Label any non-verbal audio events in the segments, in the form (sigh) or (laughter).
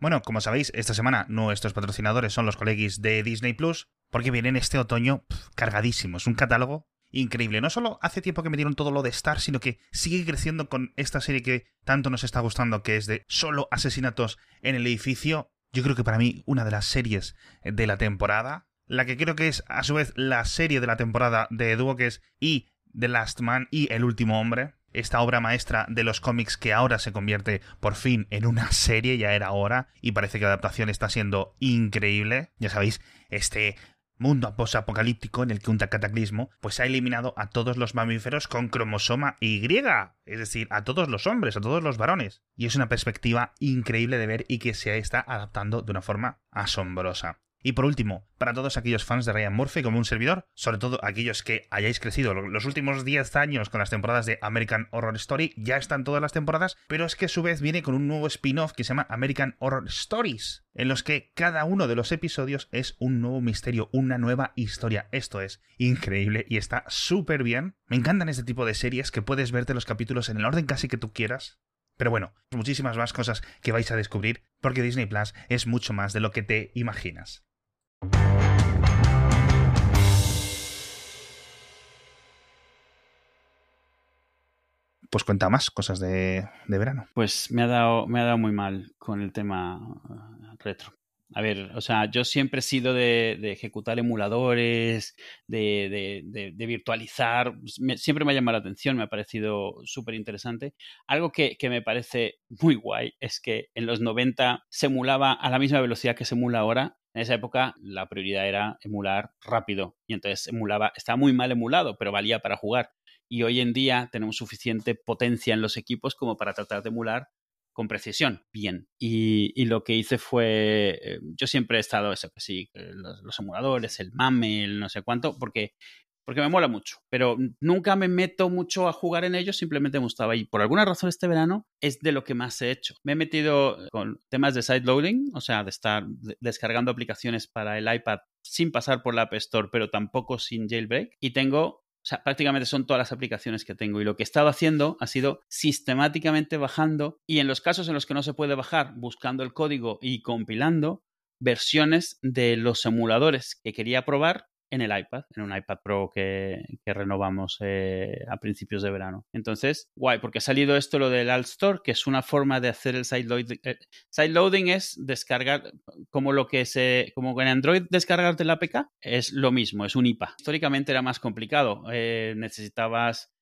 Bueno, como sabéis, esta semana nuestros patrocinadores son los colegis de Disney Plus, porque vienen este otoño cargadísimos. Un catálogo increíble. No solo hace tiempo que me dieron todo lo de Star, sino que sigue creciendo con esta serie que tanto nos está gustando, que es de solo asesinatos en el edificio. Yo creo que para mí una de las series de la temporada, la que creo que es a su vez la serie de la temporada de que es y The Last Man y El último hombre, esta obra maestra de los cómics que ahora se convierte por fin en una serie, ya era hora, y parece que la adaptación está siendo increíble. Ya sabéis, este mundo posapocalíptico en el que un cataclismo pues ha eliminado a todos los mamíferos con cromosoma Y, es decir, a todos los hombres, a todos los varones. Y es una perspectiva increíble de ver y que se está adaptando de una forma asombrosa. Y por último, para todos aquellos fans de Ryan Murphy como un servidor, sobre todo aquellos que hayáis crecido los últimos 10 años con las temporadas de American Horror Story, ya están todas las temporadas, pero es que a su vez viene con un nuevo spin-off que se llama American Horror Stories, en los que cada uno de los episodios es un nuevo misterio, una nueva historia. Esto es increíble y está súper bien. Me encantan este tipo de series que puedes verte los capítulos en el orden casi que tú quieras, pero bueno, muchísimas más cosas que vais a descubrir porque Disney Plus es mucho más de lo que te imaginas. Pues cuenta más cosas de, verano. Pues me ha, dado, me ha dado muy mal con el tema uh, retro. A ver, o sea, yo siempre he sido de, ejecutar emuladores, de, virtualizar, siempre me ha llamado la atención, me ha parecido súper interesante. Algo que, que, me parece muy guay es que en los 90 se emulaba a la misma velocidad que se emula ahora en esa época la prioridad era emular rápido y entonces emulaba, estaba muy mal emulado, pero valía para jugar. Y hoy en día tenemos suficiente potencia en los equipos como para tratar de emular con precisión, bien. Y, lo que hice fue, eh, yo siempre he estado eso, que sí, los, los, emuladores, el MAME, el no sé cuánto, porque porque me mola mucho, pero nunca me meto mucho a jugar en ellos, simplemente me gustaba. Y por alguna razón este verano es de lo que más he hecho. Me he metido con temas de side loading, o sea, de estar descargando aplicaciones para el iPad sin pasar por la App Store, pero tampoco sin jailbreak. Y tengo o sea, prácticamente son todas las aplicaciones que tengo. Y lo que he estado haciendo ha sido sistemáticamente bajando y en los casos en los que no se puede bajar, buscando el código y compilando versiones de los emuladores que quería probar en el iPad, en un iPad Pro que, renovamos eh, a principios de verano. Entonces, guay, porque ha salido esto lo del Alt Store, que es una forma de hacer el sideloading. Eh, sideloading es descargar, como lo que se, como en Android descargarte la APK, es lo mismo, es un IPA. Históricamente era más complicado, eh, necesitabas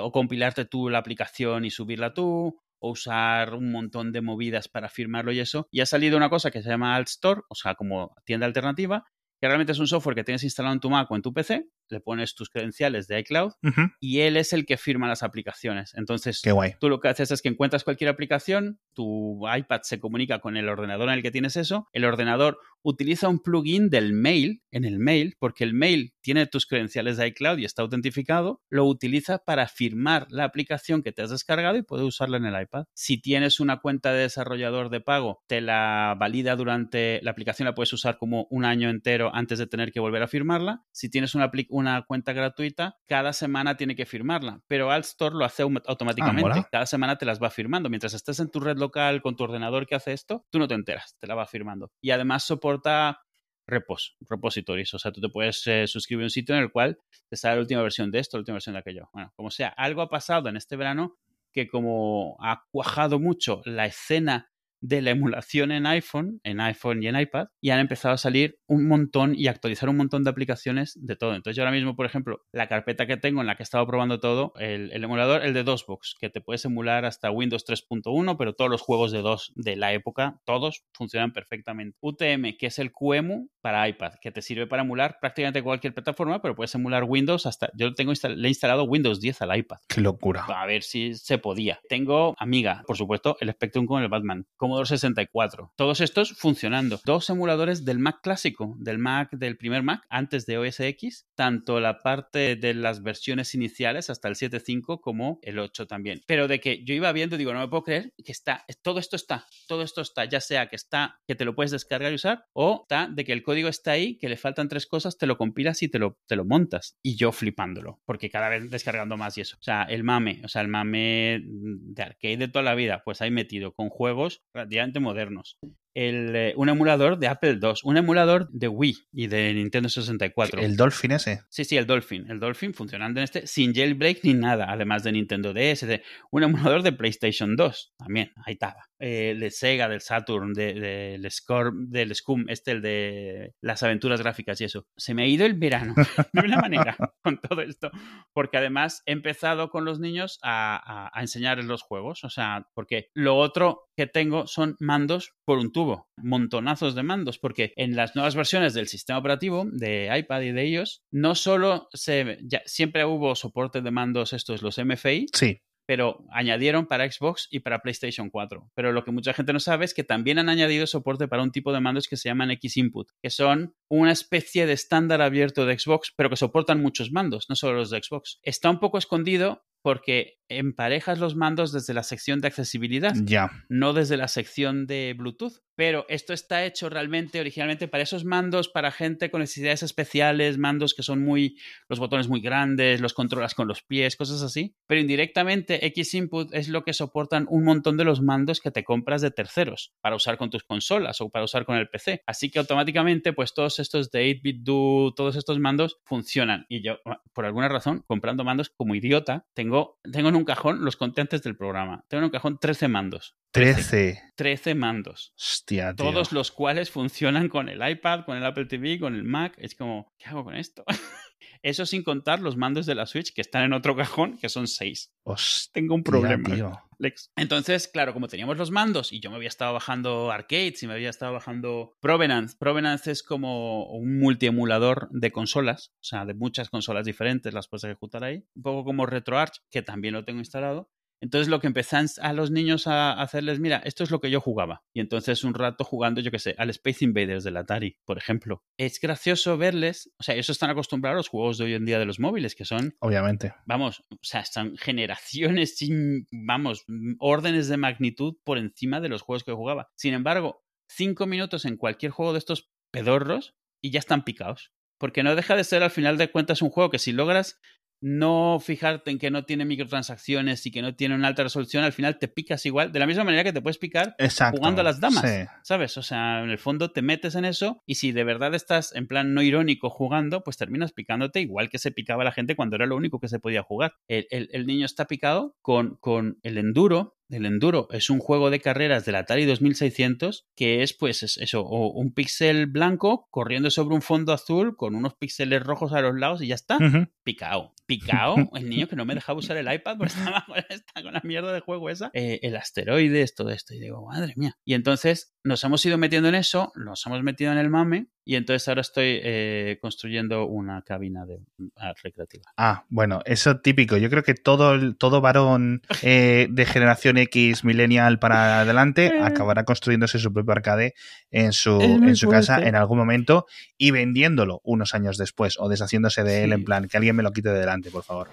o compilarte tú la aplicación y subirla tú, o usar un montón de movidas para firmarlo y eso. Y ha salido una cosa que se llama Alt Store, o sea, como tienda alternativa, que realmente es un software que tienes instalado en tu Mac o en tu PC, le pones tus credenciales de iCloud y él es el que firma las aplicaciones. Entonces, tú lo que haces es que encuentras cualquier aplicación, tu iPad se comunica con el ordenador en el que tienes eso, el ordenador utiliza un plugin del mail en el mail, porque el mail tiene tus credenciales de iCloud y está autentificado, lo utiliza para firmar la aplicación que te has descargado y puede usarla en el iPad. Si tienes una cuenta de desarrollador de pago, te la valida durante la aplicación, la puedes usar como un año entero antes de tener que volver a firmarla. Si tienes una, una cuenta gratuita, cada semana tiene que firmarla, pero Altstore lo hace automáticamente. Ah, cada semana te las va firmando. Mientras estés en tu red local con tu ordenador que hace esto, tú no te enteras, te la va firmando. Y además soporta repos, repositories. O sea, tú te puedes eh, suscribir a un sitio en el cual te sale la última versión de esto, la última versión de aquello. Bueno, como sea, algo ha pasado en este verano que como ha cuajado mucho la escena de la emulación en iPhone, en iPhone y en iPad, y han empezado a salir un montón y actualizar un montón de aplicaciones de todo. Entonces yo ahora mismo, por ejemplo, la carpeta que tengo en la que he estado probando todo, el, emulador, el de DOSBox, que te puedes emular hasta Windows 3.1, pero todos los juegos de DOS de la época, todos funcionan perfectamente. UTM, que es el QEMU para iPad, que te sirve para emular prácticamente cualquier plataforma, pero puedes emular Windows hasta, yo tengo le he instalado Windows 10 al iPad. Qué locura. A ver si se podía. Tengo Amiga, por supuesto, el Spectrum con el Batman. Commodore 64. Todos estos funcionando. Dos emuladores del Mac clásico, del Mac, del primer Mac, antes de OS X, tanto la parte de las versiones iniciales hasta el 7.5 como el 8 también. Pero de que yo iba viendo, digo, no me puedo creer que está, todo esto está, todo esto está, ya sea que está, que te lo puedes descargar y usar, o está de que el código está ahí, que le faltan tres cosas, te lo compilas y te lo, te lo montas. Y yo flipándolo, porque cada vez descargando más y eso. O sea, el mame, o sea, el mame de arcade de toda la vida, pues ahí metido con juegos relativamente modernos. El, eh, un emulador de Apple II, un emulador de Wii y de Nintendo 64. ¿El Dolphin ese? Sí, sí, el Dolphin. El Dolphin funcionando en este sin jailbreak ni nada, además de Nintendo DS, de, un emulador de PlayStation 2 también, ahí estaba. Eh, de Sega, del Saturn, del de, Score, del Scum, este, el de las aventuras gráficas y eso. Se me ha ido el verano, (laughs) de una manera, con todo esto. Porque además he empezado con los niños a, a, a enseñarles los juegos. O sea, porque lo otro que tengo son mandos por un tubo, montonazos de mandos, porque en las nuevas versiones del sistema operativo de iPad y de iOS, no solo se, ya, siempre hubo soporte de mandos estos, los MFI, sí pero añadieron para Xbox y para PlayStation 4. Pero lo que mucha gente no sabe es que también han añadido soporte para un tipo de mandos que se llaman X Input, que son una especie de estándar abierto de Xbox, pero que soportan muchos mandos, no solo los de Xbox. Está un poco escondido porque emparejas los mandos desde la sección de accesibilidad, ya. no desde la sección de Bluetooth. Pero esto está hecho realmente originalmente para esos mandos, para gente con necesidades especiales, mandos que son muy, los botones muy grandes, los controlas con los pies, cosas así. Pero indirectamente X Input es lo que soportan un montón de los mandos que te compras de terceros para usar con tus consolas o para usar con el PC. Así que automáticamente, pues todos estos de 8-bit do, todos estos mandos funcionan. Y yo, por alguna razón, comprando mandos como idiota, tengo, tengo en un cajón los contentes del programa. Tengo en un cajón 13 mandos. 13. 13 mandos. Hostia, tío. Todos los cuales funcionan con el iPad, con el Apple TV, con el Mac. Es como, ¿qué hago con esto? (laughs) Eso sin contar los mandos de la Switch que están en otro cajón, que son 6. Hostia, Tengo un problema. tío. Lex. Entonces, claro, como teníamos los mandos y yo me había estado bajando arcades y me había estado bajando Provenance. Provenance es como un multiemulador de consolas, o sea, de muchas consolas diferentes, las puedes ejecutar ahí. Un poco como RetroArch, que también lo tengo instalado. Entonces lo que empezan a los niños a hacerles, mira, esto es lo que yo jugaba. Y entonces un rato jugando, yo qué sé, al Space Invaders del Atari, por ejemplo. Es gracioso verles, o sea, ellos están acostumbrados a los juegos de hoy en día de los móviles, que son, Obviamente. vamos, o sea, están generaciones sin, vamos, órdenes de magnitud por encima de los juegos que jugaba. Sin embargo, cinco minutos en cualquier juego de estos pedorros y ya están picados. Porque no deja de ser al final de cuentas un juego que si logras no fijarte en que no tiene microtransacciones y que no tiene una alta resolución, al final te picas igual, de la misma manera que te puedes picar Exacto. jugando a las damas, Sí. ¿sabes? O sea, en el fondo te metes en eso y si de verdad estás en plan no irónico jugando, pues terminas picándote igual que se picaba la gente cuando era lo único que se podía jugar. El, el- el niño está picado con, con el enduro. El Enduro es un juego de carreras del Atari 2600 que es pues es eso, o un píxel blanco corriendo sobre un fondo azul con unos píxeles rojos a los lados y ya está Ujú. picao, picao, (laughs) el niño que no me dejaba usar el iPad porque estaba con, (laughs) esta- con la mierda de juego esa, Eh, el asteroides, todo esto, y digo, madre mía. Y entonces nos hemos ido metiendo en eso, nos hemos metido en el mame, y entonces ahora estoy eh, construyendo una cabina de, ah, recreativa. Ah, bueno, eso típico. Yo creo que todo, el- todo varón eh, de generación X, millennial para adelante, (laughs) acabará construyéndose su propio arcade en su, en su casa en algún momento y vendiéndolo unos años después o deshaciéndose de él en plan, que alguien me lo quite de delante, por favor.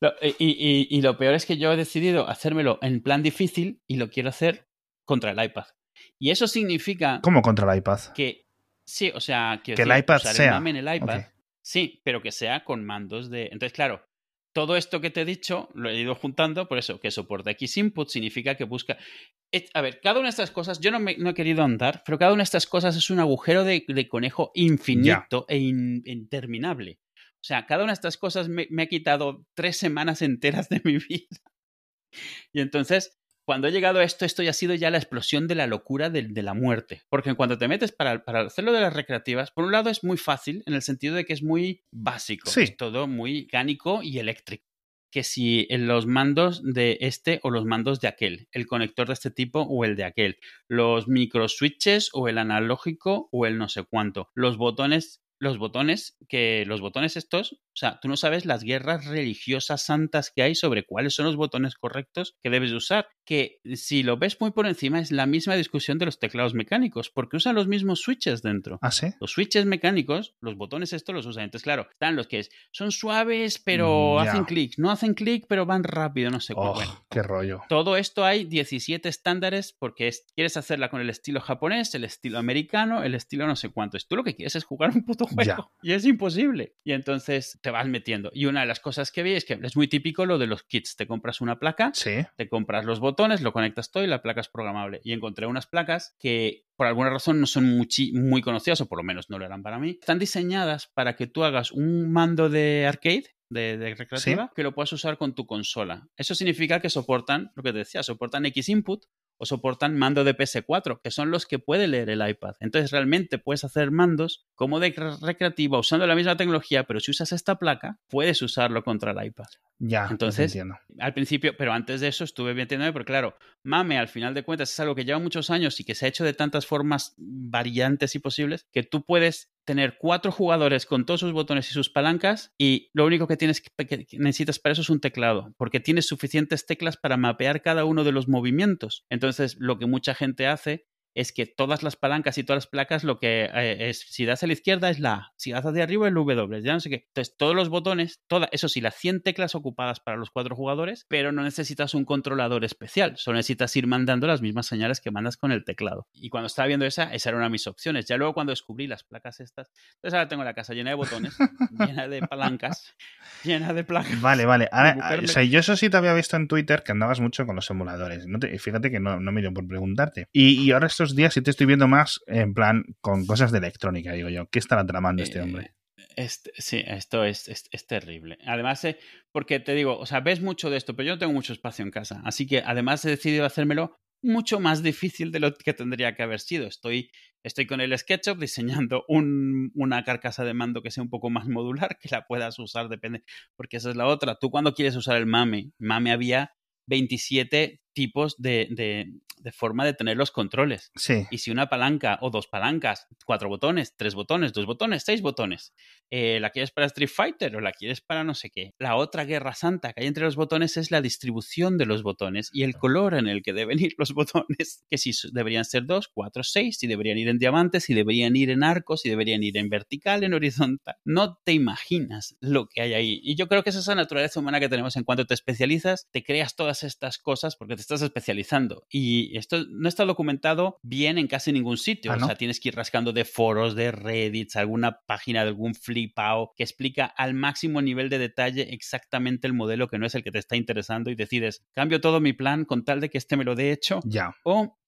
Lo- y, y- y lo peor es que yo he decidido hacérmelo en plan difícil y lo quiero hacer contra el iPad. Y eso significa ¿Cómo contra el iPad? que, sí, o sea, Que el iPad usar sea. el mame en el iPad. Sí, pero que sea con mandos de. Entonces, claro, todo esto que te he dicho lo he ido juntando, por eso que soporta X input significa que busca. A ver, cada una de estas cosas, yo no, me- no he querido andar, pero cada una de estas cosas es un agujero de, de conejo infinito e in- interminable. O sea, cada una de estas cosas me, me ha quitado tres semanas enteras de mi (laughs) vida. Y entonces, cuando he llegado a esto, esto ya ha sido ya la explosión de la locura de, de la muerte. Porque cuando te metes para, para hacerlo de las recreativas, por un lado es muy fácil, en el sentido de que es muy básico. Sí. Es todo muy mecánico y eléctrico. Que si en los mandos de este o los mandos de aquel, el conector de este tipo o el de aquel, los micro switches o el analógico o el no sé cuánto, los botones, los botones que los botones estos, o sea, tú no sabes las guerras religiosas santas que hay sobre cuáles son los botones correctos que debes de usar, que si lo ves muy por encima es la misma discusión de los teclados mecánicos, porque usan los mismos switches dentro. ¿Ah, sí? Los switches mecánicos, los botones estos los usan. Entonces, claro, están los que es, son suaves, pero Mm, hacen clic. No hacen clic, pero van rápido, no sé. Oh, Bueno, qué rollo. todo esto hay 17 estándares porque es, quieres hacerla con el estilo japonés, el estilo americano, el estilo no sé cuánto. Tú lo que quieres es jugar un puto (laughs) juego. Y es imposible. Y entonces te vas metiendo. Y una de las cosas que vi es que es muy típico lo de los kits. Te compras una placa, te compras los botones, lo conectas todo y la placa es programable. Y encontré unas placas que por alguna razón no son muy, muy conocidas, o por lo menos no lo eran para mí. Están diseñadas para que tú hagas un mando de arcade de, recreativa que lo puedas usar con tu consola. Eso significa que soportan, lo que te decía, soportan X input o soportan mando de PS4, que son los que puede leer el iPad. Entonces realmente puedes hacer mandos como de recreativa usando la misma tecnología, pero si usas esta placa, puedes usarlo contra el iPad. Ya, entonces, al principio, pero antes de eso estuve metiéndome, porque claro, Mame al final de cuentas es algo que lleva muchos años y que se ha hecho de tantas formas variantes y posibles que tú puedes tener cuatro jugadores con todos sus botones y sus palancas y lo único que tienes que, necesitas para eso es un teclado, porque tienes suficientes teclas para mapear cada uno de los movimientos. Entonces, lo que mucha gente hace es que todas las palancas y todas las placas lo que eh, es, si das a la izquierda es la A, si das hacia arriba es el W, ya no sé qué. Entonces, todos los botones, toda, eso sí, las 100 teclas ocupadas para los cuatro jugadores, pero no necesitas un controlador especial, solo necesitas ir mandando las mismas señales que mandas con el teclado. Y cuando estaba viendo esa, esa era una de mis opciones. Ya luego cuando descubrí las placas estas, entonces ahora tengo la casa llena de botones, (laughs) llena de palancas, llena de placas. Vale, vale. (laughs) o sea, yo eso sí te había visto en Twitter que andabas mucho con los emuladores. No fíjate que no, no me dio por preguntarte. Y, y ahora estos días sí te estoy viendo más en plan con cosas de electrónica, digo yo. ¿Qué estará tramando este hombre? Eh, sí, esto es, es, terrible. Además, eh, porque te digo, o sea, ves mucho de esto, pero yo no tengo mucho espacio en casa. Así que además he decidido hacérmelo mucho más difícil de lo que tendría que haber sido. Estoy, estoy con el SketchUp diseñando una carcasa de mando que sea un poco más modular, que la puedas usar, depende, porque esa es la otra. Tú cuando quieres usar el MAME, MAME había 27 tipos de, de forma de tener los controles. Sí. Y si una palanca o dos palancas, cuatro botones, tres botones, dos botones, seis botones, eh, la quieres para Street Fighter o la quieres para no sé qué. La otra guerra santa que hay entre los botones es la distribución de los botones y el color en el que deben ir los (laughs) botones. Que si deberían ser dos, cuatro, seis, si deberían ir en diamantes, si deberían ir en arcos, si deberían ir en vertical, en horizontal. No te imaginas lo que hay ahí. Y yo creo que esa es la naturaleza humana que tenemos en cuanto te especializas, te creas todas estas cosas porque te estás especializando. Y esto no está documentado bien en casi ningún sitio. Ah, o sea, tienes que ir rascando de foros, de Reddit, alguna página de algún flipao que explica al máximo nivel de detalle exactamente el modelo que no es el que te está interesando y decides, cambio todo mi plan con tal de que este me lo dé hecho. Ya. O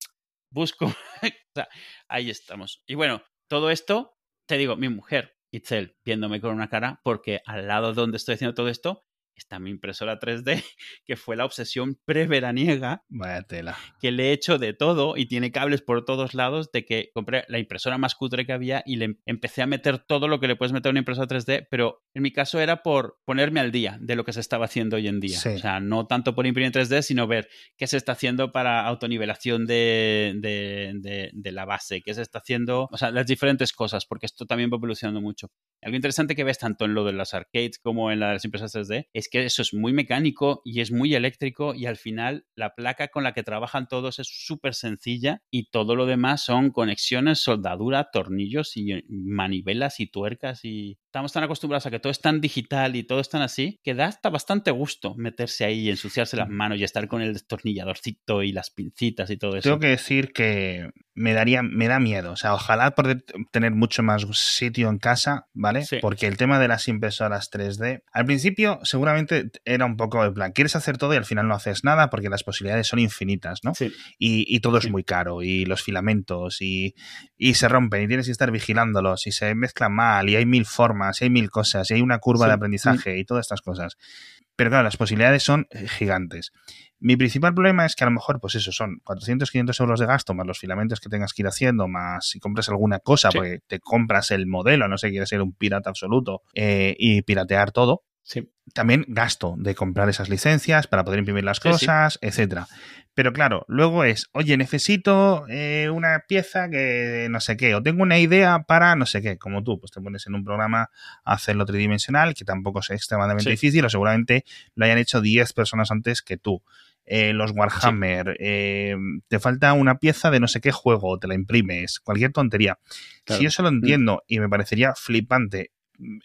busco. (laughs) o sea, ahí estamos. Y bueno, todo esto, te digo, mi mujer, Itzel, viéndome con una cara, porque al lado donde estoy haciendo todo esto, está mi impresora 3D, (laughs) que fue la obsesión preveraniega. Vaya tela. Que le he hecho de todo y tiene cables por todos lados, de que compré la impresora más cutre que había y le em, empecé a meter todo lo que le puedes meter a una impresora 3D, pero en mi caso era por ponerme al día de lo que se estaba haciendo hoy en día. O sea, no tanto por imprimir en 3D, sino ver qué se está haciendo para autonivelación de, de, de la base, qué se está haciendo, o sea, las diferentes cosas, porque esto también va evolucionando mucho. Algo interesante que ves tanto en lo de las arcades como en las impresoras 3D es que eso es muy mecánico y es muy eléctrico y al final la placa con la que trabajan todos es súper sencilla y todo lo demás son conexiones, soldadura, tornillos y manivelas y tuercas y estamos tan acostumbrados a que todo es tan digital y todo es tan así, que da hasta bastante gusto meterse ahí y ensuciarse las manos y estar con el destornilladorcito y las pincitas y todo eso. Tengo que decir que me daría, me da miedo. O sea, ojalá poder tener mucho más sitio en casa, ¿vale? Porque el tema de las impresoras 3D, al principio seguramente era un poco el plan, quieres hacer todo y al final no haces nada porque las posibilidades son infinitas, ¿no? Sí. Y, todo es muy caro y los filamentos y, y se rompen y tienes que estar vigilándolos y se mezclan mal y hay mil formas y hay mil cosas, y hay una curva de aprendizaje y todas estas cosas. Pero claro, las posibilidades son eh, gigantes. Mi principal problema es que a lo mejor, pues eso, son 400, 500 euros de gasto, más los filamentos que tengas que ir haciendo, más si compras alguna cosa, porque te compras el modelo, no sé, quieres ser un pirata absoluto eh, y piratear todo. Sí. También gasto de comprar esas licencias para poder imprimir las cosas, etcétera. Pero claro, luego es, oye, necesito eh, una pieza que no sé qué, o tengo una idea para no sé qué, como tú, pues te pones en un programa a hacerlo tridimensional, que tampoco es extremadamente difícil, o seguramente lo hayan hecho 10 personas antes que tú. Eh, los Warhammer, eh, te falta una pieza de no sé qué juego, te la imprimes, cualquier tontería. Si yo se lo mm. entiendo y me parecería flipante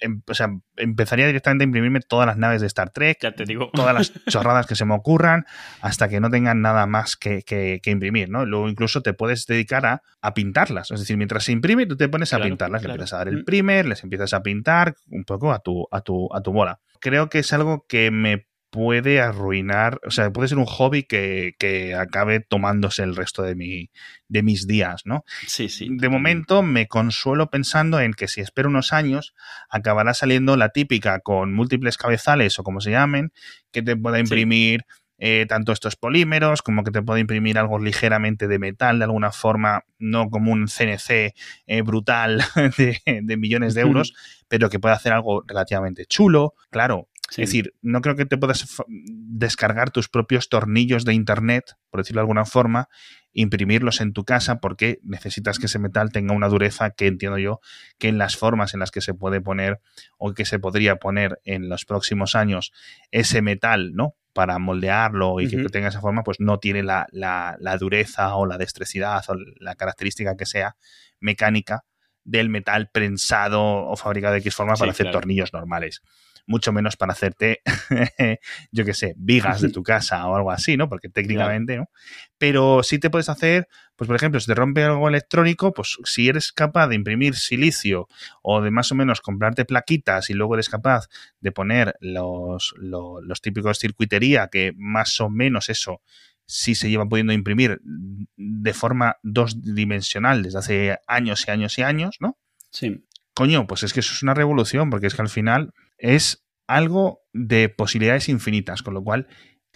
em, o sea, empezaría directamente a imprimirme todas las naves de Star Trek, Ya te digo. todas las (laughs) chorradas que se me ocurran, hasta que no tengan nada más que, que- que imprimir, ¿no? Luego incluso te puedes dedicar a, a pintarlas. Es decir, mientras se imprime, tú te pones a Claro, pintarlas, le claro. empiezas a dar el Mm. primer, les empiezas a pintar un poco a tu, a tu, a tu bola. Creo que es algo que me puede arruinar, o sea, puede ser un hobby que, que acabe tomándose el resto de, mi, de mis días, ¿no? Sí, sí. De momento me consuelo pensando en que si espero unos años acabará saliendo la típica con múltiples cabezales o como se llamen, que te pueda imprimir eh, tanto estos polímeros como que te pueda imprimir algo ligeramente de metal de alguna forma, no como un CNC eh, brutal (laughs) de, de millones de euros, pero que pueda hacer algo relativamente chulo. Claro, Sí. es decir, no creo que te puedas descargar tus propios tornillos de internet, por decirlo de alguna forma, imprimirlos en tu casa porque necesitas que ese metal tenga una dureza que entiendo yo que en las formas en las que se puede poner o que se podría poner en los próximos años ese metal, ¿no? Para moldearlo y que tenga esa forma, pues no tiene la, la- la dureza o la destrecidad o la característica que sea mecánica del metal prensado o fabricado de X forma Sí, para hacer claro. tornillos normales. Mucho menos para hacerte, (laughs) yo qué sé, vigas de tu casa o algo así, ¿no? Porque técnicamente, ¿no? Pero sí te puedes hacer, pues por ejemplo, si te rompe algo electrónico, pues si eres capaz de imprimir silicio o de más o menos comprarte plaquitas y luego eres capaz de poner los, lo- los típicos circuitería que más o menos eso sí se lleva pudiendo imprimir de forma dos dimensional desde hace años y años y años, ¿no? Sí. Coño, pues es que eso es una revolución, porque es que al final es algo de posibilidades infinitas, con lo cual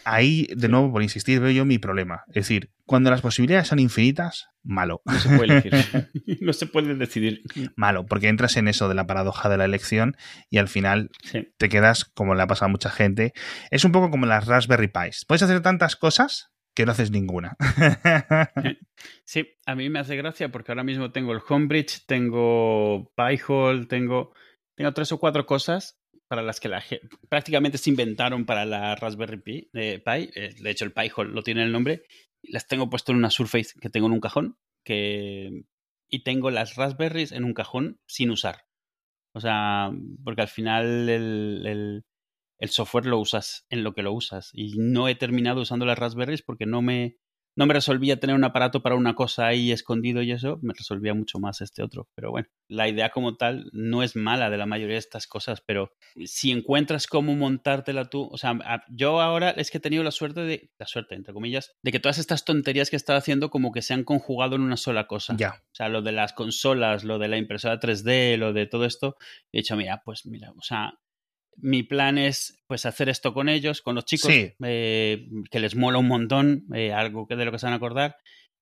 ahí, de nuevo, por insistir, veo yo mi problema. Es decir, cuando las posibilidades son infinitas, malo. No se puede elegir. (laughs) no se puede decidir. Malo, porque entras en eso de la paradoja de la elección y al final Sí. te quedas, como le ha pasado a mucha gente, es un poco como las Raspberry Pis. Puedes hacer tantas cosas que no haces ninguna. Sí, a mí me hace gracia porque ahora mismo tengo el Homebridge, tengo Pi-hole, tengo, tengo tres o cuatro cosas para las que la prácticamente se inventaron para la Raspberry Pi. eh, Pi. Eh, de hecho, el Pi-hole lo tiene el nombre. Las tengo puesto en una Surface que tengo en un cajón que, y tengo las Raspberries en un cajón sin usar. O sea, porque al final el, el- el software lo usas en lo que lo usas. Y no he terminado usando las Raspberries porque no me, no me resolvía tener un aparato para una cosa ahí escondido y eso, me resolvía mucho más este otro. Pero bueno, la idea como tal no es mala de la mayoría de estas cosas, pero si encuentras cómo montártela tú, o sea, yo ahora es que he tenido la suerte de, la suerte, entre comillas, de que todas estas tonterías que estaba haciendo como que se han conjugado en una sola cosa. ya. O sea, lo de las consolas, lo de la impresora 3D, lo de todo esto, he dicho, mira, pues mira, o sea, mi plan es pues hacer esto con ellos, con los chicos, Sí. eh, que les mola un montón, eh, algo que de lo que se van a acordar,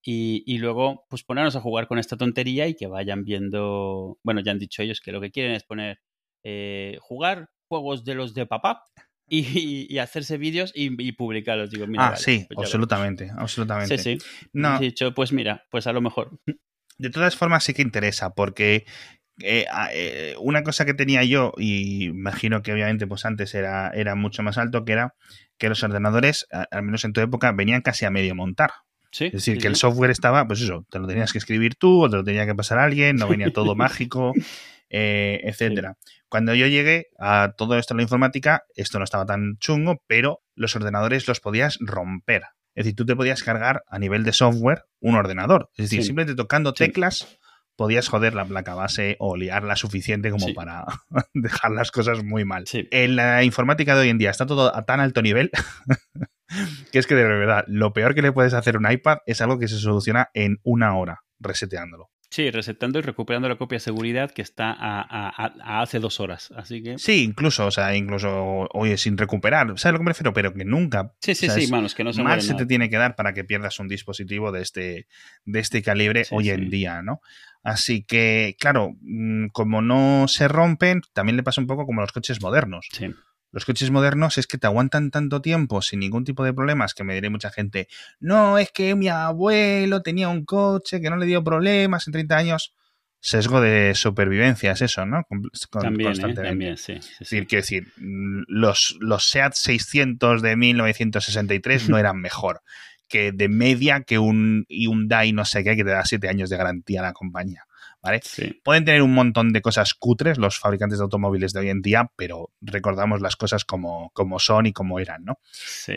y, y luego pues ponernos a jugar con esta tontería y que vayan viendo, bueno, ya han dicho ellos que lo que quieren es poner, eh, jugar juegos de los de papá (laughs) y, y hacerse vídeos y, y publicarlos. Digo, mira, ah, vale, sí, pues absolutamente, absolutamente. Sí, sí. No, He dicho, pues mira, pues a lo mejor. De todas formas sí que interesa, porque eh, a- eh, una cosa que tenía yo, y imagino que obviamente pues antes era, era mucho más alto, que era que los ordenadores, a- al menos en tu época, venían casi a medio montar. Sí, Es decir, sí, que el software estaba, pues eso, te lo tenías que escribir tú o te lo tenía que pasar alguien, no venía todo (laughs) mágico, eh, etcétera. Cuando yo llegué a todo esto en la informática, esto no estaba tan chungo, pero los ordenadores los podías romper. Es decir, tú te podías cargar a nivel de software un ordenador. Es decir, simplemente tocando teclas podías joder la placa base o liarla suficiente como Sí. para (laughs) dejar las cosas muy mal. Sí. En la informática de hoy en día está todo a tan alto nivel (laughs) que es que de verdad, lo peor que le puedes hacer a un iPad es algo que se soluciona en una hora, reseteándolo. Sí, resetando y recuperando la copia de seguridad que está a, a- a- a hace dos horas. Así que. Sí, incluso, o sea, incluso, oye, sin recuperar, ¿sabes lo que me refiero? Pero que nunca Sí, sí, sí, manos, que no se mal se te tiene que dar para que pierdas un dispositivo de este, de este calibre Sí, hoy sí. en día, ¿no? Así que, claro, mm, como no se rompen, también le pasa un poco como a los coches modernos. Sí. Los coches modernos es que te aguantan tanto tiempo sin ningún tipo de problemas que me diré mucha gente, no, es que mi abuelo tenía un coche que no le dio problemas en 30 años. Sesgo de supervivencia es eso, ¿no? Con- También, ¿eh? constantemente. También, sí. sí, Es decir, quiero decir, mm, los, los SEAT 600 de 1963 no eran mejor que de media que un Hyundai no sé qué que te da siete años de garantía a la compañía. ¿Vale? Pueden tener un montón de cosas cutres los fabricantes de automóviles de hoy en día, pero recordamos las cosas como, como son y como eran, ¿no?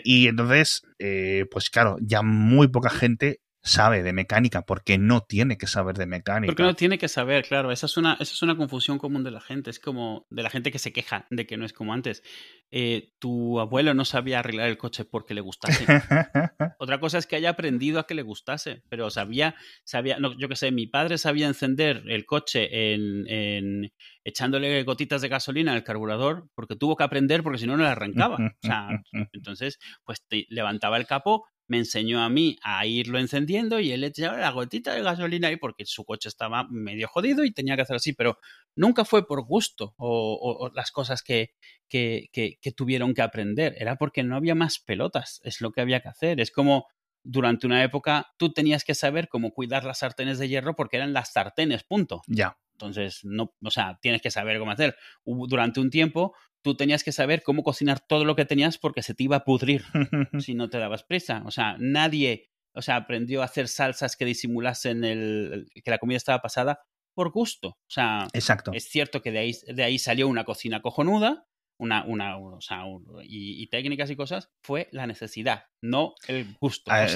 Y entonces, eh, pues claro, ya muy poca gente sabe de mecánica, porque no tiene que saber de mecánica. Porque no tiene que saber, claro. Esa es una, esa es una confusión común de la gente. Es como de la gente que se queja de que no es como antes. Eh, tu abuelo no sabía arreglar el coche porque le gustase. (laughs) Otra cosa es que haya aprendido a que le gustase, pero sabía, sabía, no, yo qué sé, mi padre sabía encender el coche en, en echándole gotitas de gasolina al carburador porque tuvo que aprender porque si no no le arrancaba. O sea, (laughs) entonces, pues levantaba el capó, me enseñó a mí a irlo encendiendo y él echaba la gotita de gasolina ahí porque su coche estaba medio jodido y tenía que hacer así, pero nunca fue por gusto o, las cosas que, que, que, tuvieron que aprender, era porque no había más pelotas, es lo que había que hacer, es como durante una época tú tenías que saber cómo cuidar las sartenes de hierro porque eran las sartenes, punto. Ya. Entonces, no, o sea, tienes que saber cómo hacer. Durante un tiempo tú tenías que saber cómo cocinar todo lo que tenías porque se te iba a pudrir (laughs) si no te dabas prisa. O sea, nadie, o sea, aprendió a hacer salsas que disimulasen el, que la comida estaba pasada por gusto. O sea, Exacto. es cierto que de ahí, de ahí salió una cocina cojonuda, una, una, o sea, y, técnicas y cosas, fue la necesidad, no el gusto. Ah,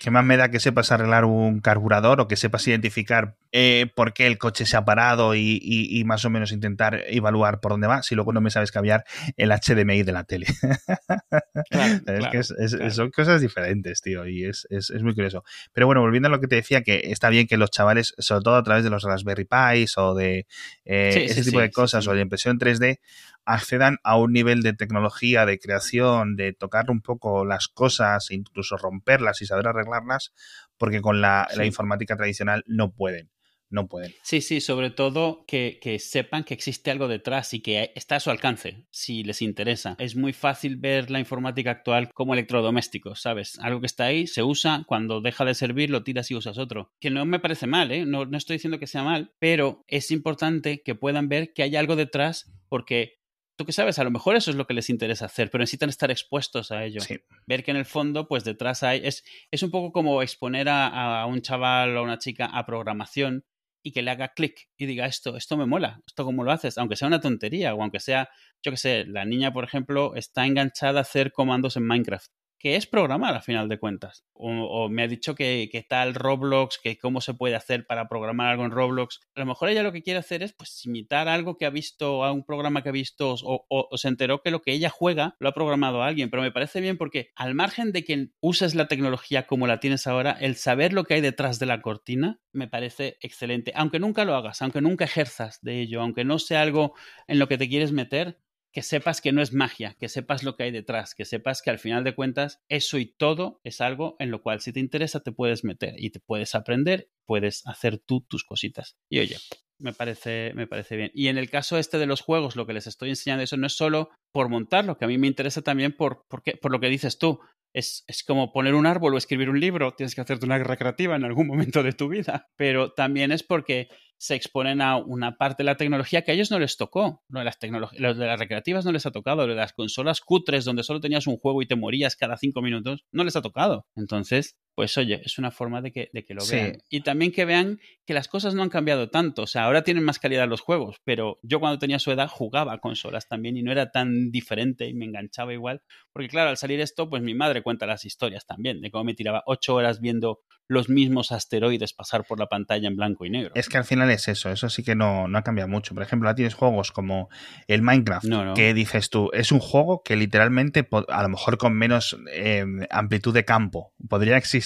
¿Qué más me da que sepas arreglar un carburador o que sepas identificar eh, por qué el coche se ha parado y, más o menos intentar evaluar por dónde va si luego no me sabes cambiar el HDMI de la tele? (laughs) es que son cosas diferentes, tío, y es, muy curioso. Pero bueno, volviendo a lo que te decía, que está bien que los chavales, sobre todo a través de los Raspberry Pis o de eh, ese tipo de cosas o de impresión 3D, accedan a un nivel de tecnología, de creación, de tocar un poco las cosas, incluso romperlas y saber arreglarlas, porque con la, informática tradicional no pueden. No pueden. Sí, sí, sobre todo que, que, sepan que existe algo detrás y que está a su alcance, si les interesa. Es muy fácil ver la informática actual como electrodoméstico, ¿sabes? Algo que está ahí, se usa, cuando deja de servir lo tiras y usas otro. Que no me parece mal, ¿eh? No, no estoy diciendo que sea mal, pero es importante que puedan ver que hay algo detrás porque tú que sabes, a lo mejor eso es lo que les interesa hacer, pero necesitan estar expuestos a ello. Ver que en el fondo, pues detrás hay. Es, es un poco como exponer a, un chaval o a una chica a programación y que le haga clic y diga esto, esto me mola, esto cómo lo haces, aunque sea una tontería o aunque sea, yo que sé, la niña, por ejemplo, está enganchada a hacer comandos en Minecraft que es programar a final de cuentas. O, me ha dicho que, que, tal Roblox, que cómo se puede hacer para programar algo en Roblox. A lo mejor ella lo que quiere hacer es pues imitar algo que ha visto, a un programa que ha visto, o, o, se enteró que lo que ella juega lo ha programado a alguien. Pero me parece bien porque al margen de que uses la tecnología como la tienes ahora, el saber lo que hay detrás de la cortina me parece excelente. Aunque nunca lo hagas, aunque nunca ejerzas de ello, aunque no sea algo en lo que te quieres meter, que sepas que no es magia, que sepas lo que hay detrás, que sepas que al final de cuentas eso y todo es algo en lo cual si te interesa te puedes meter y te puedes aprender, puedes hacer tú tus cositas. Y oye, me parece, me parece bien. Y en el caso este de los juegos, lo que les estoy enseñando eso no es solo por montarlo, que a mí me interesa también por, por, por lo que dices tú. Es, es, como poner un árbol o escribir un libro, tienes que hacerte una recreativa en algún momento de tu vida, pero también es porque se exponen a una parte de la tecnología que a ellos no les tocó. Lo de las, de las recreativas no les ha tocado. Lo de las consolas cutres donde solo tenías un juego y te morías cada cinco minutos, no les ha tocado. Entonces, pues oye, es una forma de que, de que lo vean. Y también que vean que las cosas no han cambiado tanto. O sea, ahora tienen más calidad los juegos, pero yo cuando tenía su edad jugaba a consolas también y no era tan diferente y me enganchaba igual. Porque claro, al salir esto, pues mi madre cuenta las historias también, de cómo me tiraba ocho horas viendo los mismos asteroides pasar por la pantalla en blanco y negro. Es que al final es eso, eso sí que no, no ha cambiado mucho. Por ejemplo, ahora tienes juegos como el Minecraft, que dices tú, es un juego que literalmente, a lo mejor con menos eh, amplitud de campo, podría existir.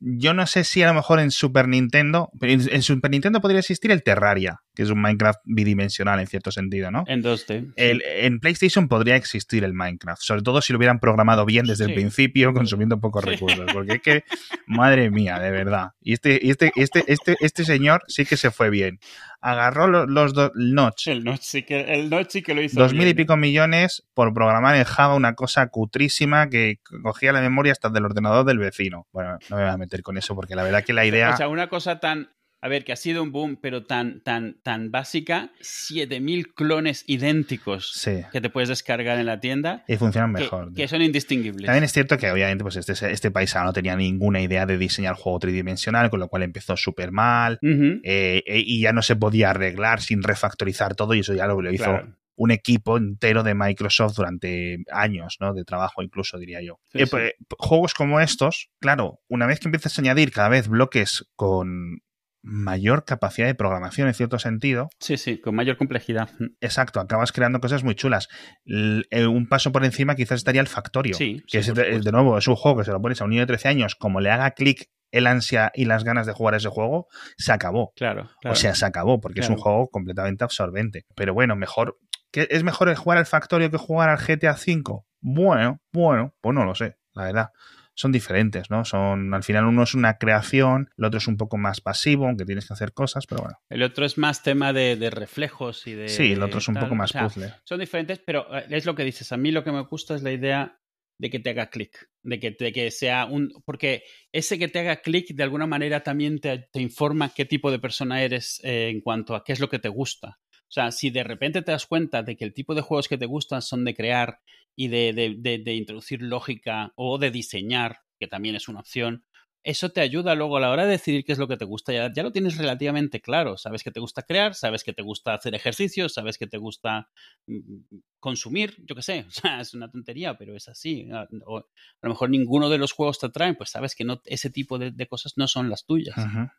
Yo no sé si a lo mejor en Super Nintendo, en, Super Nintendo podría existir el Terraria, que es un Minecraft bidimensional en cierto sentido, ¿no? En 2D. en PlayStation podría existir el Minecraft, sobre todo si lo hubieran programado bien desde el principio, consumiendo pocos recursos, porque es que, (laughs) madre mía, de verdad. Y este, este, este, este, este señor sí que se fue bien. Agarró los, dos notch. El notch sí que, el notch que lo hizo. Dos mil y pico millones por programar en Java una cosa cutrísima que cogía la memoria hasta del ordenador del vecino. Bueno, no me voy a meter con eso porque la verdad que la idea. O sea, una cosa tan a ver, que ha sido un boom, pero tan, tan, tan básica, 7000 clones idénticos Sí. que te puedes descargar en la tienda. Y funcionan mejor. Que, son indistinguibles. También es cierto que obviamente pues este, este paisano no tenía ninguna idea de diseñar juego tridimensional, con lo cual empezó súper mal. Eh, eh, y ya no se podía arreglar sin refactorizar todo y eso ya lo, lo hizo claro. un equipo entero de Microsoft durante años, ¿no? De trabajo incluso, diría yo. Sí, Eh, sí. pues, juegos como estos, claro, una vez que empiezas a añadir cada vez bloques con mayor capacidad de programación en cierto sentido, Sí, sí, con mayor complejidad. exacto, acabas creando cosas muy chulas. L- eh, un paso por encima quizás estaría el Factorio, Sí, que sí, es de, nuevo, es un juego que se lo pones a un niño de 13 años, como le haga clic el ansia y las ganas de jugar ese juego, se acabó. Claro, claro. O sea, se acabó, porque es un juego completamente absorbente. Pero bueno, mejor. ¿qué- ¿Es mejor jugar al Factorio que jugar al GTA V? Bueno, bueno, pues no lo sé, la verdad. Son diferentes, ¿no? Son. Al final, uno es una creación, el otro es un poco más pasivo, aunque tienes que hacer cosas, pero bueno. El otro es más tema de, de reflejos y de. Sí, el otro es un tal. poco más O sea, puzzle. Son diferentes, pero eh, es lo que dices. A mí lo que me gusta es la idea de que te haga clic, de que, de que sea un... Porque ese que te haga clic de alguna manera también te, te informa qué tipo de persona eres eh, en cuanto a qué es lo que te gusta. O sea, si de repente te das cuenta de que el tipo de juegos que te gustan son de crear y de, de- de- de introducir lógica o de diseñar, que también es una opción, eso te ayuda luego a la hora de decidir qué es lo que te gusta. Ya, ya lo tienes relativamente claro. Sabes que te gusta crear, sabes que te gusta hacer ejercicio, sabes que te gusta mm, consumir, yo qué sé. (laughs) O sea, es una tontería, pero es así. A, o a lo mejor ninguno de los juegos te atraen, pues sabes que no, ese tipo de, de cosas no son las tuyas.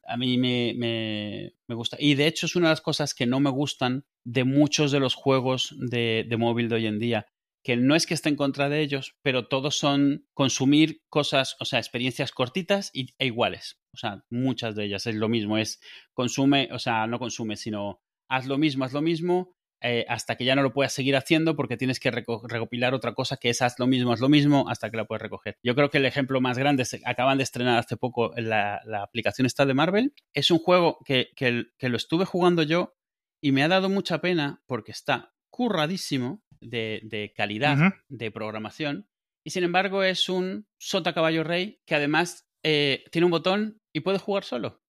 A mí me, me- me gusta. Y de hecho es una de las cosas que no me gustan de muchos de los juegos de, de móvil de hoy en día. Que no es que esté en contra de ellos, pero todos son consumir cosas, o sea, experiencias cortitas y, e iguales. O sea, muchas de ellas es lo mismo. Es consume, o sea, no consume, sino haz lo mismo, haz lo mismo, eh, hasta que ya no lo puedas seguir haciendo porque tienes que reco- recopilar otra cosa que es haz lo mismo, haz lo mismo, hasta que la puedes recoger. Yo creo que el ejemplo más grande es, acaban de estrenar hace poco la, la aplicación esta de Marvel. Es un juego que, que, que lo estuve jugando yo y me ha dado mucha pena porque está curradísimo de, de calidad de programación y sin embargo es un sota caballo rey que además eh, tiene un botón y puede jugar solo.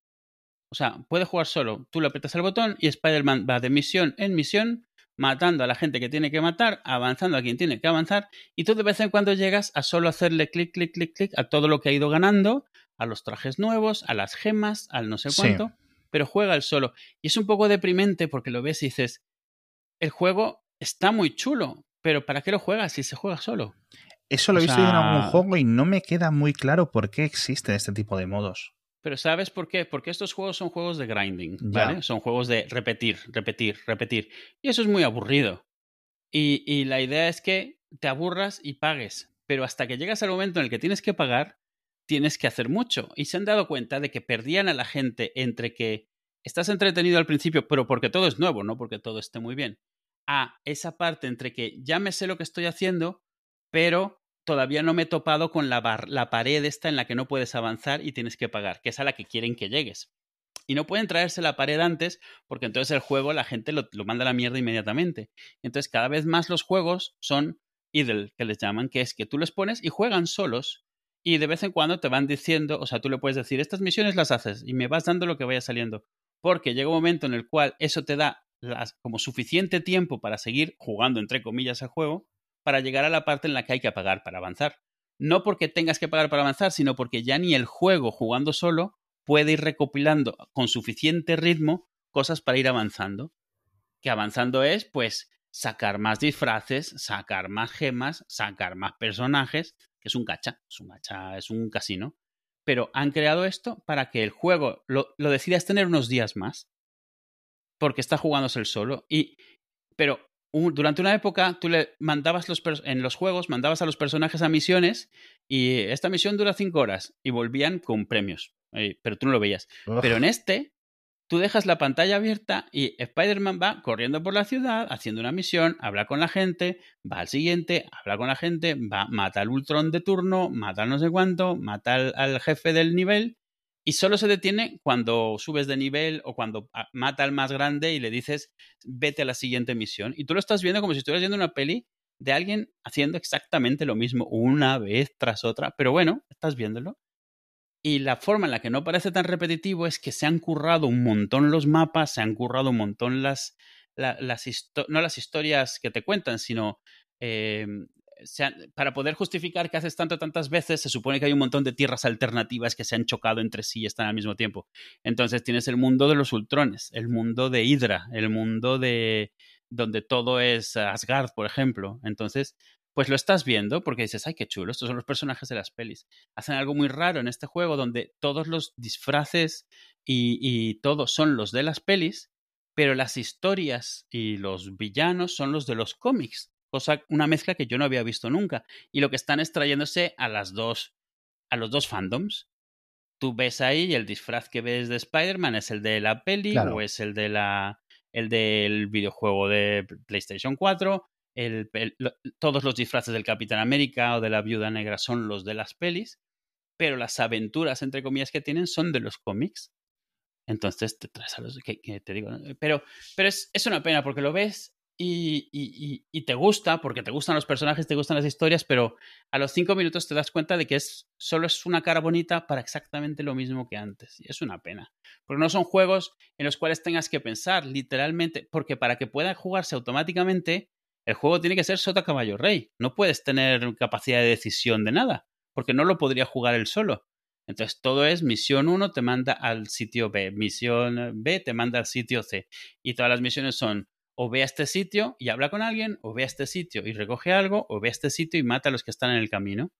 O sea, puede jugar solo. Tú le aprietas el botón y Spider-Man va de misión en misión, matando a la gente que tiene que matar, avanzando a quien tiene que avanzar, y tú de vez en cuando llegas a solo hacerle clic, clic, clic, clic a todo lo que ha ido ganando, a los trajes nuevos, a las gemas, al no sé Sí. cuánto, pero juega el solo. Y es un poco deprimente porque lo ves y dices, el juego está muy chulo, pero ¿para qué lo juegas si se juega solo? Eso lo he visto en algún juego y no me queda muy claro por qué existen este tipo de modos. Pero ¿sabes por qué? Porque estos juegos son juegos de grinding. ¿vale? Son juegos de repetir, repetir, repetir. Y eso es muy aburrido. Y, y la idea es que te aburras y pagues. Pero hasta que llegas al momento en el que tienes que pagar, tienes que hacer mucho. Y se han dado cuenta de que perdían a la gente entre que estás entretenido al principio, pero porque todo es nuevo, no porque todo esté muy bien. A esa parte entre que ya me sé lo que estoy haciendo, pero todavía no me he topado con la, bar- la pared esta en la que no puedes avanzar y tienes que pagar, que es a la que quieren que llegues. Y no pueden traerse la pared antes porque entonces el juego la gente lo, lo manda a la mierda inmediatamente. Entonces cada vez más los juegos son idle, que les llaman, que es que tú les pones y juegan solos y de vez en cuando te van diciendo, o sea, tú le puedes decir, estas misiones las haces y me vas dando lo que vaya saliendo. Porque llega un momento en el cual eso te da las- como suficiente tiempo para seguir jugando, entre comillas, el juego, para llegar a la parte en la que hay que pagar para avanzar. No porque tengas que pagar para avanzar, sino porque ya ni el juego jugando solo puede ir recopilando con suficiente ritmo cosas para ir avanzando. Que avanzando es, pues, sacar más disfraces, sacar más gemas, sacar más personajes, que es un gacha, es un gacha, es un casino. Pero han creado esto para que el juego lo, lo decidas tener unos días más. Porque está jugándose el solo. Y, pero un- durante una época tú le mandabas los en los juegos, mandabas a los personajes a misiones y esta misión dura cinco horas y volvían con premios. Eh, pero tú no lo veías. Pero en este, tú dejas la pantalla abierta y Spider-Man va corriendo por la ciudad, haciendo una misión, habla con la gente, va al siguiente, habla con la gente, va, mata al Ultron de turno, mata al no sé cuánto, mata al, al jefe del nivel y solo se detiene cuando subes de nivel o cuando ah, mata al más grande y le dices vete a la siguiente misión. Y tú lo estás viendo como si estuvieras viendo una peli de alguien haciendo exactamente lo mismo una vez tras otra, pero bueno, estás viéndolo. Y la forma en la que no parece tan repetitivo es que se han currado un montón los mapas, se han currado un montón las, no las historias que te cuentan, sino para poder justificar que haces tanto tantas veces, se supone que hay un montón de tierras alternativas que se han chocado entre sí y están al mismo tiempo. Entonces tienes el mundo de los ultrones, el mundo de Hydra, el mundo de donde todo es Asgard, por ejemplo. Entonces, pues lo estás viendo porque dices, ay, qué chulo, estos son los personajes de las pelis. Hacen algo muy raro en este juego donde todos los disfraces y, y todos son los de las pelis, pero las historias y los villanos son los de los cómics. Cosa, una mezcla que yo no había visto nunca. Y lo que están extrayéndose a las dos, a los dos fandoms. Tú ves ahí el disfraz que ves de Spider-Man es el de la peli o es el de la el del videojuego de PlayStation 4 todos los disfraces del Capitán América o de la Viuda Negra son los de las pelis, pero las aventuras, entre comillas, que tienen son de los cómics. Entonces te traes a los que, te digo, pero, pero es, es, una pena porque lo ves y, y, te gusta, porque te gustan los personajes, te gustan las historias, pero a los cinco minutos te das cuenta de que es, solo es una cara bonita para exactamente lo mismo que antes. Y es una pena. Porque no son juegos en los cuales tengas que pensar literalmente, porque para que puedan jugarse automáticamente, el juego tiene que ser sota caballo rey. No puedes tener capacidad de decisión de nada, porque no lo podría jugar él solo. Entonces todo es misión 1 te manda al sitio B, misión B te manda al sitio C. Y todas las misiones son o ve a este sitio y habla con alguien, o ve a este sitio y recoge algo, o ve a este sitio y mata a los que están en el camino.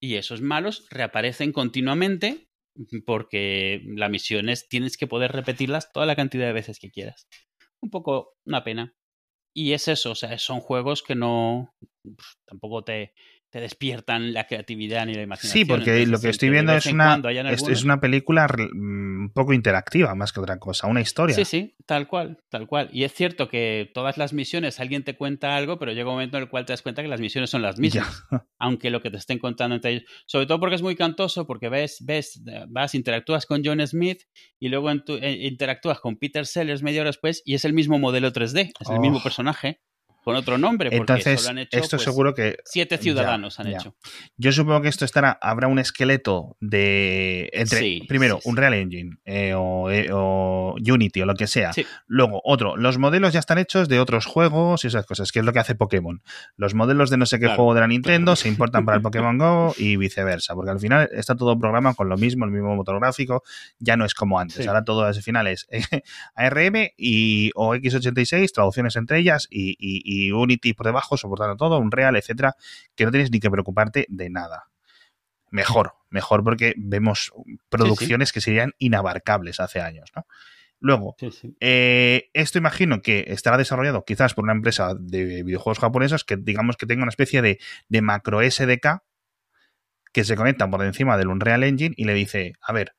Y esos malos reaparecen continuamente porque las misiones tienes que poder repetirlas toda la cantidad de veces que quieras. Un poco una pena. Y es eso, o sea, son juegos que no tampoco te, te despiertan la creatividad ni la imaginación. Sí, porque lo que estoy viendo es una, es, una película mm, un poco interactiva más que otra cosa, una historia. Sí, sí, tal cual, tal cual. Y es cierto que todas las misiones alguien te cuenta algo, pero llega un momento en el cual te das cuenta que las misiones son las (laughs) mismas, aunque lo que te estén contando entre ellos. Sobre todo porque es muy cantoso, porque ves, ves, vas, interactúas con John Smith y luego eh, interactúas con Peter Sellers media hora después y es el mismo modelo 3D, es el mismo oh. personaje con otro nombre. Porque Entonces, han hecho, esto pues, seguro que. Siete ciudadanos han hecho. Yo supongo que esto estará. Habrá un esqueleto de. Entre, primero, un Real Engine eh, eh, o, Unity o lo que sea. Luego, otro. Los modelos ya están hechos de otros juegos y esas cosas, que es lo que hace Pokémon. Los modelos de no sé qué juego de la Nintendo se importan para el Pokémon Go y viceversa. Porque al final está todo programado con lo mismo, el mismo motor gráfico. Ya no es como antes. Ahora todo al final es (laughs) ARM y, o x86, traducciones entre ellas y y Unity por debajo, soportando todo, un Real, etcétera, que no tienes ni que preocuparte de nada. Mejor, mejor porque vemos producciones que serían inabarcables hace años, ¿no? Luego, eh, esto imagino que estará desarrollado quizás por una empresa de videojuegos japonesos que digamos que tenga una especie de, de macro SDK que se conecta por encima del Unreal Engine y le dice, a ver,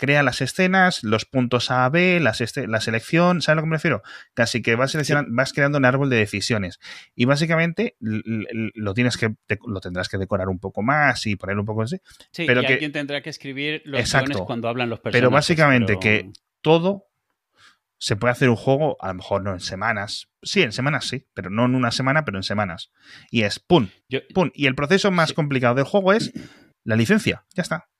crea las escenas, los puntos A, B, las la selección, ¿sabes a lo que me refiero? Casi que vas, vas creando un árbol de decisiones. Y básicamente lo tienes que, lo tendrás que decorar un poco más y poner un poco así. Sí, pero y que, alguien tendrá que escribir los exacto, cuando hablan los personajes. Pero básicamente que todo se puede hacer un juego, a lo mejor no en semanas. Sí, en semanas sí, pero no en una semana, pero en semanas. Y es pum, pum. Y el proceso más complicado del juego es la licencia. Ya está.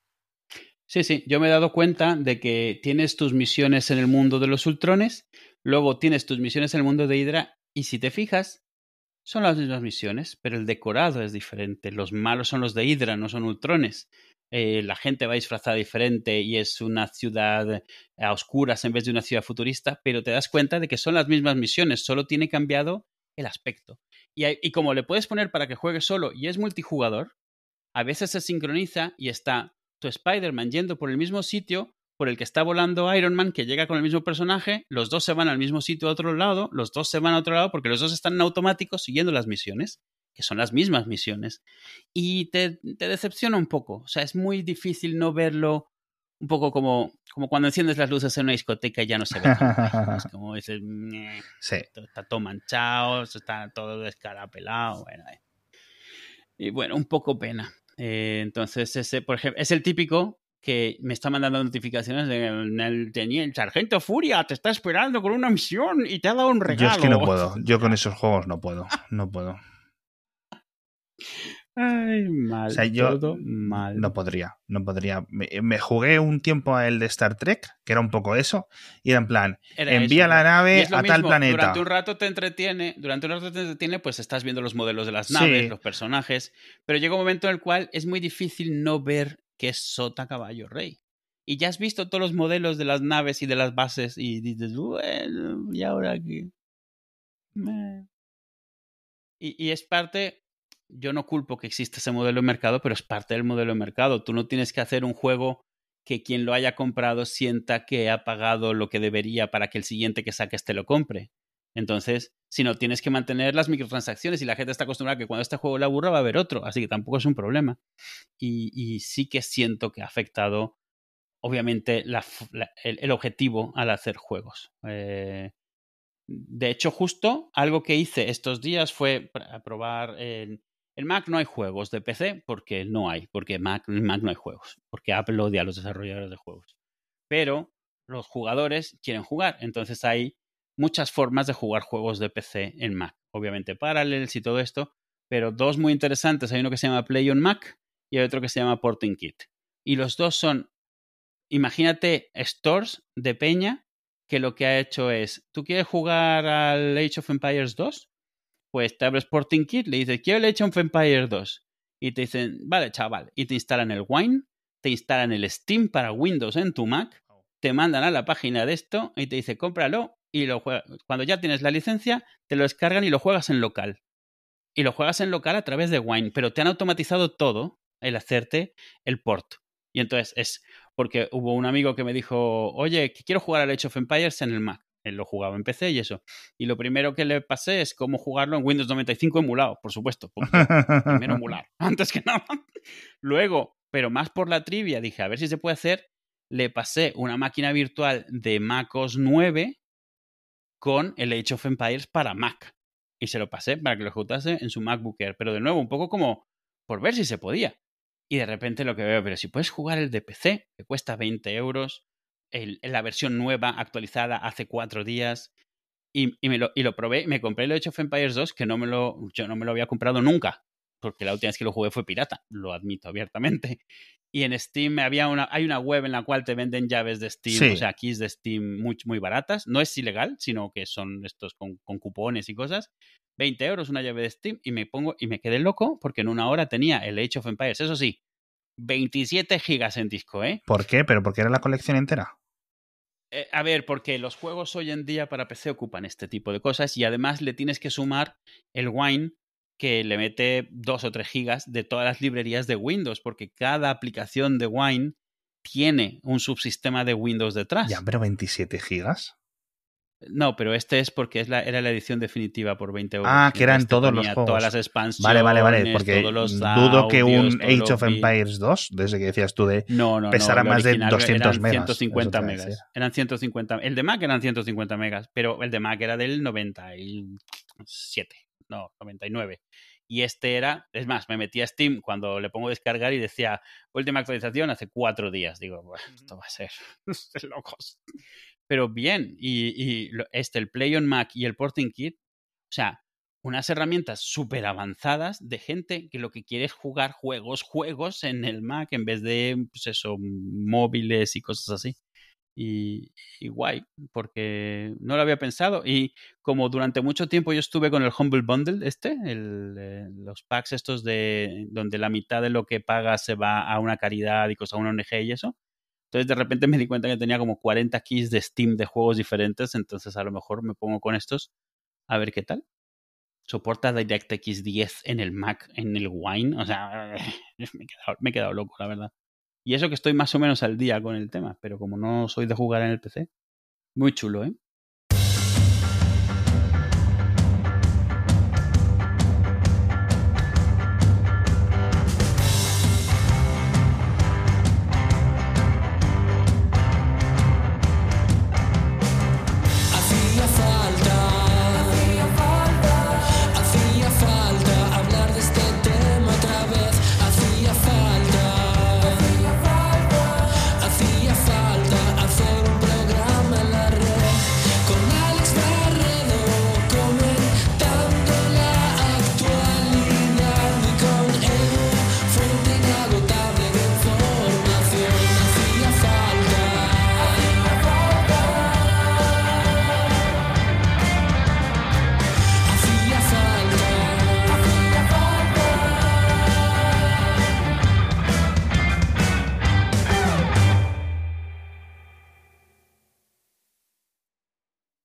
Sí, sí, yo me he dado cuenta de que tienes tus misiones en el mundo de los ultrones, luego tienes tus misiones en el mundo de Hydra, y si te fijas, son las mismas misiones, pero el decorado es diferente. Los malos son los de Hydra, no son ultrones. Eh, la gente va disfrazada diferente y es una ciudad a oscuras en vez de una ciudad futurista, pero te das cuenta de que son las mismas misiones, solo tiene cambiado el aspecto. Y, y como le puedes poner para que juegue solo y es multijugador, a veces se sincroniza y está tu Spider-Man yendo por el mismo sitio por el que está volando Iron Man, que llega con el mismo personaje, los dos se van al mismo sitio a otro lado, los dos se van a otro lado porque los dos están en automático siguiendo las misiones, que son las mismas misiones. Y te, decepciona un poco, o sea, es muy difícil no verlo un poco como, como cuando enciendes las luces en una discoteca y ya no se ve. (laughs) es como dices, sí. está todo manchado, está todo descarapelado. Bueno, eh. Y bueno, un poco pena. Eh, entonces, ese, por ejemplo, es el típico que me está mandando notificaciones de el, el, sargento Furia te está esperando con una misión y te ha dado un regalo. Yo es que no puedo, yo con (laughs) esos juegos no puedo, no puedo. Ay, mal. O sea, yo todo mal. no podría, no podría. Me, me jugué un tiempo a el de Star Trek, que era un poco eso, y era en plan, Era envía eso, la nave a tal mismo, planeta. Durante un rato te entretiene, durante un rato te entretiene, pues estás viendo los modelos de las Sí. naves, los personajes, pero llega un momento en el cual es muy difícil no ver que es sota caballo rey. Y ya has visto todos los modelos de las naves y de las bases y dices, bueno, ¿y ahora qué? Y, y es parte, yo no culpo que exista ese modelo de mercado, pero es parte del modelo de mercado. Tú no tienes que hacer un juego que quien lo haya comprado sienta que ha pagado lo que debería para que el siguiente que saques te lo compre. Entonces, si no, tienes que mantener las microtransacciones y la gente está acostumbrada a que cuando este juego le aburra va a haber otro, así que tampoco es un problema. Y, sí que siento que ha afectado, obviamente, el, objetivo al hacer juegos. Eh, de hecho, justo algo que hice estos días fue pr- probar en Mac no hay juegos de PC porque no hay, porque Mac, en Mac no hay juegos, porque Apple odia a los desarrolladores de juegos. Pero los jugadores quieren jugar, entonces hay muchas formas de jugar juegos de PC en Mac. Obviamente Parallels y todo esto, pero dos muy interesantes. Hay uno que se llama Play on Mac y hay otro que se llama Porting Kit. Y los dos son, imagínate, stores de peña que lo que ha hecho es, ¿tú quieres jugar al Age of Empires 2? Pues te abres Porting Kit, le dices, quiero el Age of Empires 2. Y te dicen, vale, chaval. Y te instalan el Wine, te instalan el Steam para Windows en tu Mac, te mandan a la página de esto y te dice, cómpralo. Y lo juega- cuando ya tienes la licencia, te lo descargan y lo juegas en local. Y lo juegas en local a través de Wine, pero te han automatizado todo el hacerte el port. Y entonces es porque hubo un amigo que me dijo, oye, que quiero jugar al Age of Empires en el Mac. Él lo jugaba en PC y eso. Y lo primero que le pasé es cómo jugarlo en Windows 95 emulado, por supuesto. primero (laughs) emular, (laughs) antes que nada. Luego, pero más por la trivia, dije, a ver si se puede hacer. Le pasé una máquina virtual de MacOS 9 con el Age of Empires para Mac. Y se lo pasé para que lo ejecutase en su MacBook Air. Pero de nuevo, un poco como por ver si se podía. Y de repente lo que veo, pero si puedes jugar el de PC, que cuesta 20 euros, el- la versión nueva, actualizada hace cuatro días, y, y me lo, y lo probé, me compré el Age of Empires 2, que no me lo, yo no me lo había comprado nunca, porque la última vez que lo jugué fue pirata, lo admito abiertamente. Y en Steam había una, hay una web en la cual te venden llaves de Steam, Sí. o sea, keys de Steam muy, muy baratas. No es ilegal, sino que son estos con, con cupones y cosas. 20 euros una llave de Steam y me pongo y me quedé loco porque en una hora tenía el Age of Empires. Eso sí, 27 gigas en disco, ¿eh? ¿Por qué? ¿Pero porque era la colección entera? Eh, a ver, porque los juegos hoy en día para PC ocupan este tipo de cosas y además le tienes que sumar el Wine que le mete 2 o 3 gigas de todas las librerías de Windows, porque cada aplicación de Wine tiene un subsistema de Windows detrás. Ya, pero 27 gigas. No, pero este es porque es la, era la edición definitiva por 20 euros. Ah, que eran Entonces te todos los juegos. Todas las expansiones. Vale, vale, vale. Porque todos los dudo que un audios, Age of Empires 2, desde que decías tú de No, no, pesara no. más de original 200 eran megas, 150 eso te iba a megas. Eran 150. El de Mac eran 150 megas, pero el de Mac era del 97, no, 99. Y este era, es más, me metí a Steam cuando le pongo descargar y decía, última actualización hace cuatro días. Digo, "Buah, esto va a ser (laughs) locos. Pero bien, y, este, el Play on Mac y el Porting Kit, o sea, unas herramientas súper avanzadas de gente que lo que quiere es jugar juegos, juegos en el Mac en vez de, pues eso, móviles y cosas así. Y, y guay, porque no lo había pensado. Y como durante mucho tiempo yo estuve con el Humble Bundle, este, el, eh, los packs estos de donde la mitad de lo que pagas se va a una caridad y cosas, a una ONG y eso. Entonces de repente me di cuenta que tenía como 40 keys de Steam de juegos diferentes, entonces a lo mejor me pongo con estos a ver qué tal. Soporta DirectX 10 en el Mac, en el Wine, o sea, (laughs) me he quedado, me he quedado loco, la verdad. Y eso que estoy más o menos al día con el tema, pero como no soy de jugar en el PC, muy chulo, ¿eh?